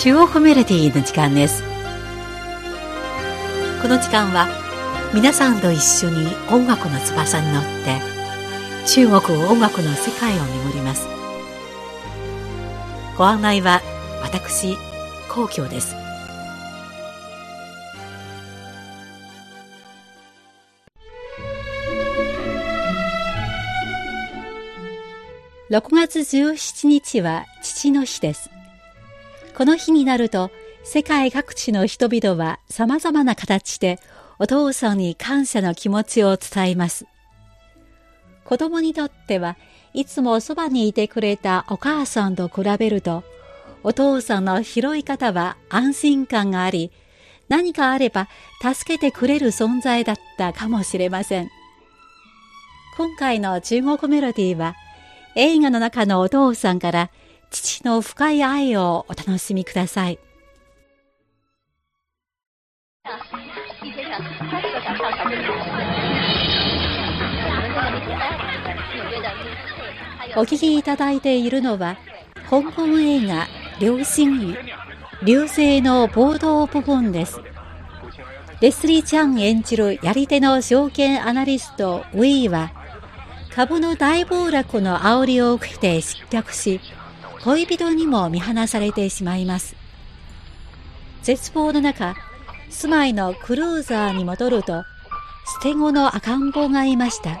中国メロディーの時間です。この時間は皆さんと一緒に音楽の翼に乗って中国音楽の世界を巡ります。ご案内は私皇居です。6月17日は父の日です。この日になると、世界各地の人々は様々な形でお父さんに感謝の気持ちを伝えます。子供にとってはいつもそばにいてくれたお母さんと比べると、お父さんの拾い方は安心感があり、何かあれば助けてくれる存在だったかもしれません。今回の中国メロディーは、映画の中のお父さんから父の深い愛をお楽しみください。お聞きいただいているのは、香港映画、流星雨、流星の報道部分です。レスリー・チャン演じるやり手の証券アナリスト、ウィーは、株の大暴落の煽りを受けて失脚し、恋人にも見放されてしまいます。絶望の中、住まいのクルーザーに戻ると、捨て子の赤ん坊がいました。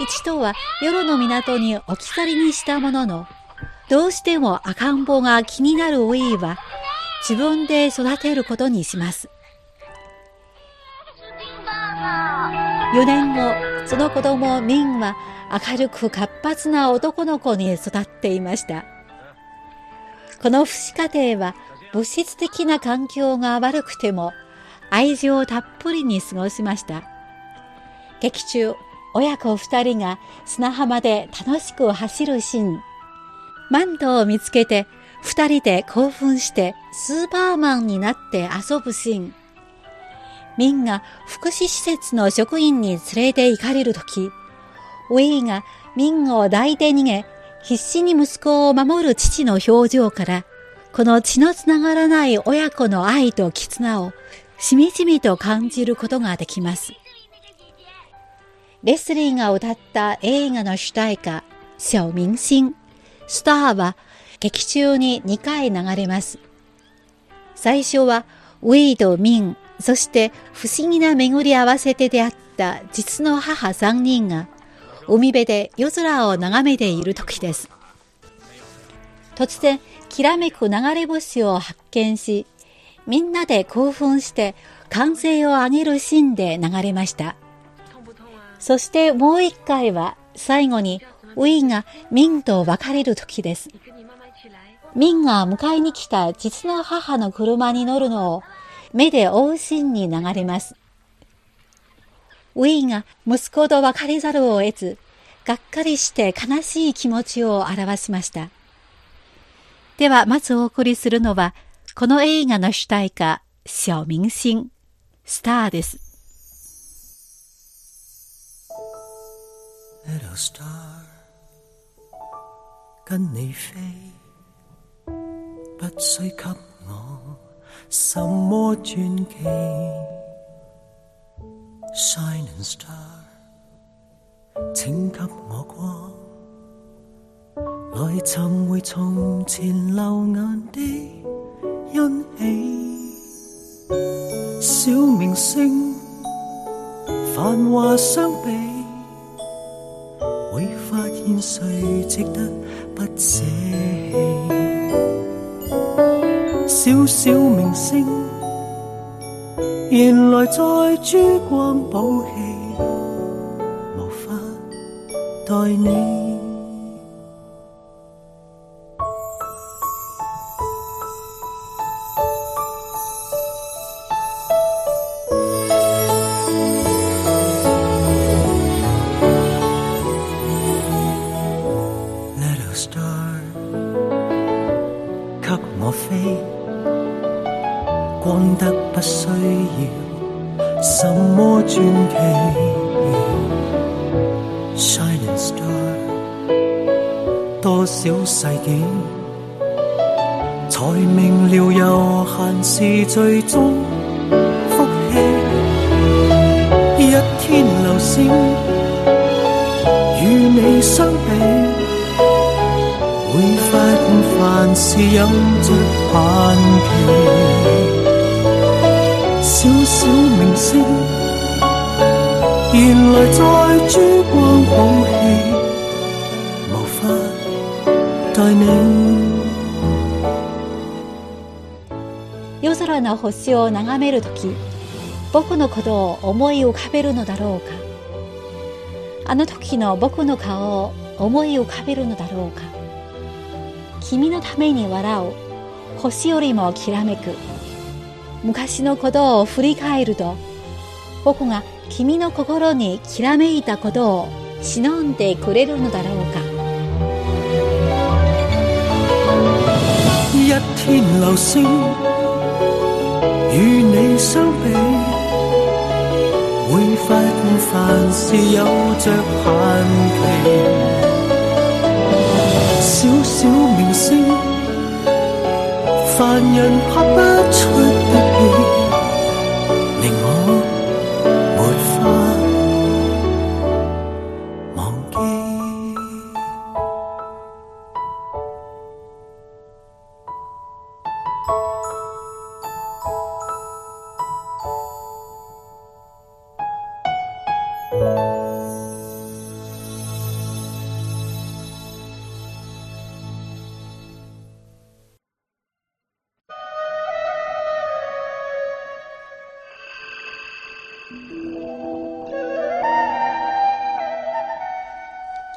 一度は夜の港に置き去りにしたものの、どうしても赤ん坊が気になるウィーは、自分で育てることにします。4年後、その子供ミンは明るく活発な男の子に育っていました。この父子家庭は物質的な環境が悪くても愛情たっぷりに過ごしました。劇中、親子二人が砂浜で楽しく走るシーン。マントを見つけて二人で興奮してスーパーマンになって遊ぶシーン。ミンが福祉施設の職員に連れて行かれるとき、ウィーがミンを抱いて逃げ、必死に息子を守る父の表情から、この血のつながらない親子の愛と絆をしみじみと感じることができます。レスリーが歌った映画の主題歌、小明星、スターは劇中に2回流れます。最初は、ウィーとミン、そして不思議な巡り合わせで出会った実の母3人が海辺で夜空を眺めている時です。突然、きらめく流れ星を発見し、みんなで興奮して歓声を上げるシーンで流れました。そしてもう一回は最後にウィンがミンと別れる時です。ミンが迎えに来た実の母の車に乗るのを目で追うシーンに流れます。ウィーが息子と別れざるを得ず、がっかりして悲しい気持ちを表しました。では、まずお送りするのは、この映画の主題歌、小明星、スターです。Little star 跟你飛，不需給我什麼傳奇。Shining star，請給我光，來尋回從前流眼的欣喜。小明星，繁華相比，會發現誰值得不捨棄。小小明星，原来在珠光宝气，无法待你。小世纪才明了悠闲是最终福气一天流星与你相比会发现凡事有着限期小小明星原来在珠光宝气夜空の星を眺めるとき、僕のことを思い浮かべるのだろうか。あの時の僕の顔を思い浮かべるのだろうか。君のために笑う星よりもきらめく。昔のことを振り返ると、僕が君の心にきらめいたことを忍んでくれるのだろうか。一天流星。与你相比，会发现凡事有着限期。小小明星，凡人拍不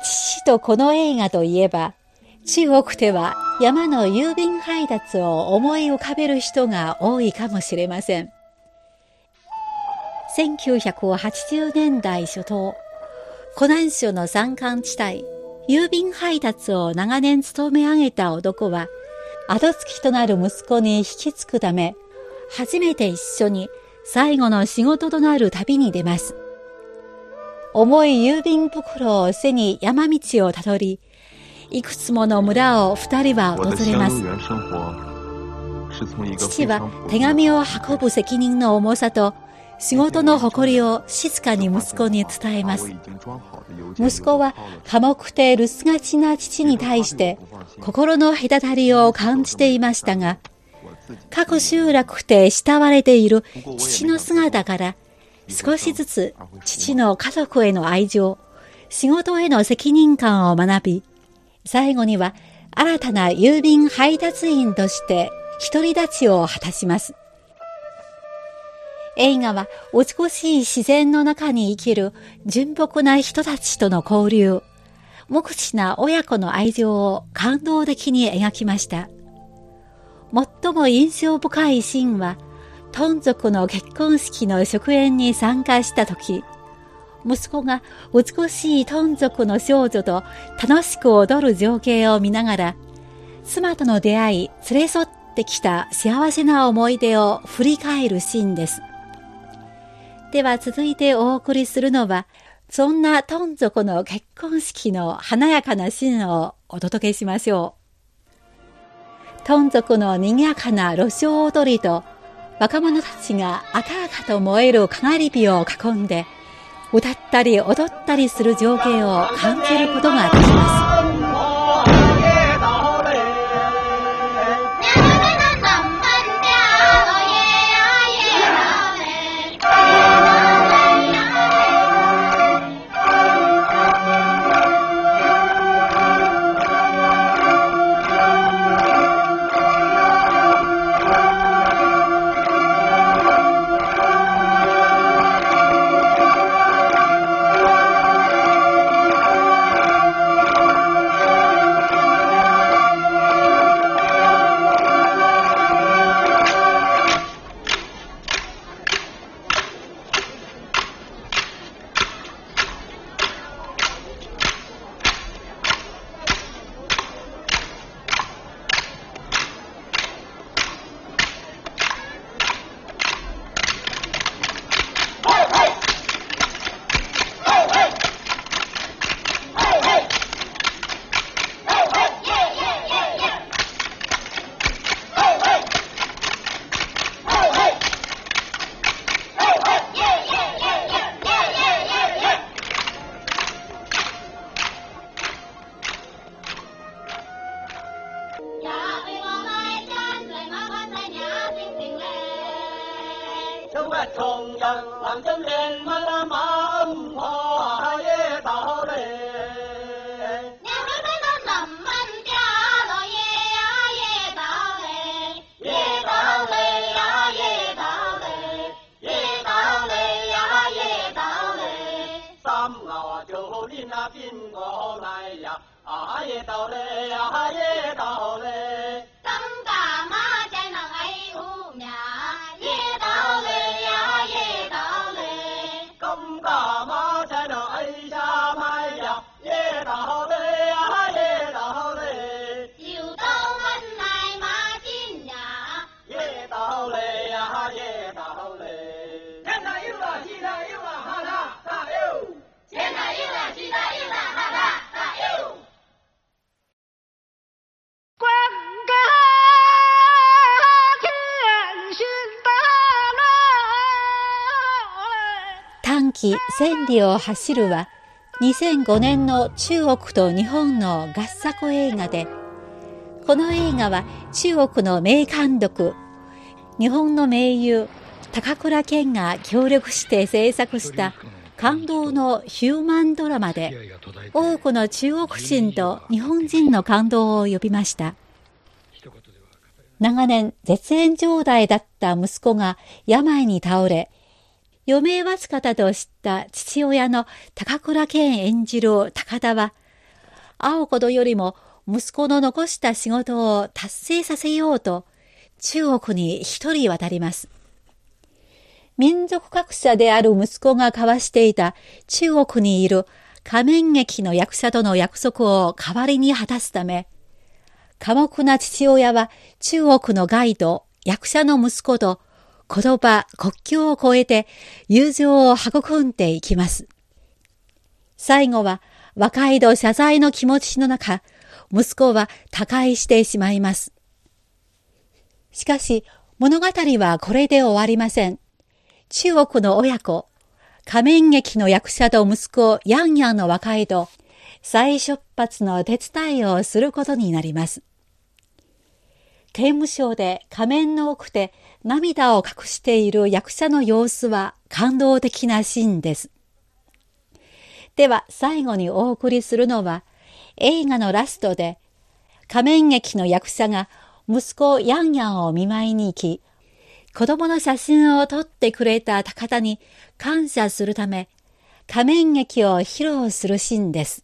父とこの映画といえば、中国では山の郵便配達を思い浮かべる人が多いかもしれません。1980年代初頭、湖南省の山間地帯、郵便配達を長年務め上げた男は、後付きとなる息子に引き継ぐため、初めて一緒に最後の仕事となる旅に出ます。重い郵便袋を背に山道をたどり、いくつもの村を二人は訪れます。父は手紙を運ぶ責任の重さと仕事の誇りを静かに息子に伝えます。息子は寡黙で留守がちな父に対して心の隔たりを感じていましたが、各集落で慕われている父の姿から少しずつ父の家族への愛情、仕事への責任感を学び、最後には新たな郵便配達員として独り立ちを果たします。映画は美しい自然の中に生きる純朴な人たちとの交流、無口な親子の愛情を感動的に描きました。最も印象深いシーンは、トン族の結婚式の祝宴に参加した時、息子が美しいトン族の少女と楽しく踊る情景を見ながら、妻との出会い、連れ添ってきた幸せな思い出を振り返るシーンです。では続いてお送りするのは、そんなトン族の結婚式の華やかなシーンをお届けしましょう。トン族の賑やかな路上踊りと若者たちが赤々と燃えるかがり火を囲んで歌ったり踊ったりする情景を感じることができます。啊也到嘞啊也到嘞。短期千里を走るは2005年の中国と日本の合作映画でこの映画は中国の名監督日本の名優高倉健が協力して制作した感動のヒューマンドラマで多くの中国人と日本人の感動を呼びました。長年絶縁状態だった息子が病に倒れ余命わずかだと知った父親の高倉健演じる高田は、会うことよりも息子の残した仕事を達成させようと、中国に一人渡ります。民族学者である息子が交わしていた中国にいる仮面劇の役者との約束を代わりに果たすため、寡黙な父親は中国のガイド、役者の息子と言葉、国境を越えて友情を育んでいきます。最後は和解と謝罪の気持ちの中、息子は他界してしまいます。しかし物語はこれで終わりません。中国の親子、仮面劇の役者と息子ヤンヤンの和解と再出発の手伝いをすることになります。刑務所で仮面の奥で涙を隠している役者の様子は感動的なシーンです。では最後にお送りするのは映画のラストで仮面劇の役者が息子ヤンヤンを見舞いに行き子供の写真を撮ってくれた高田に感謝するため仮面劇を披露するシーンです。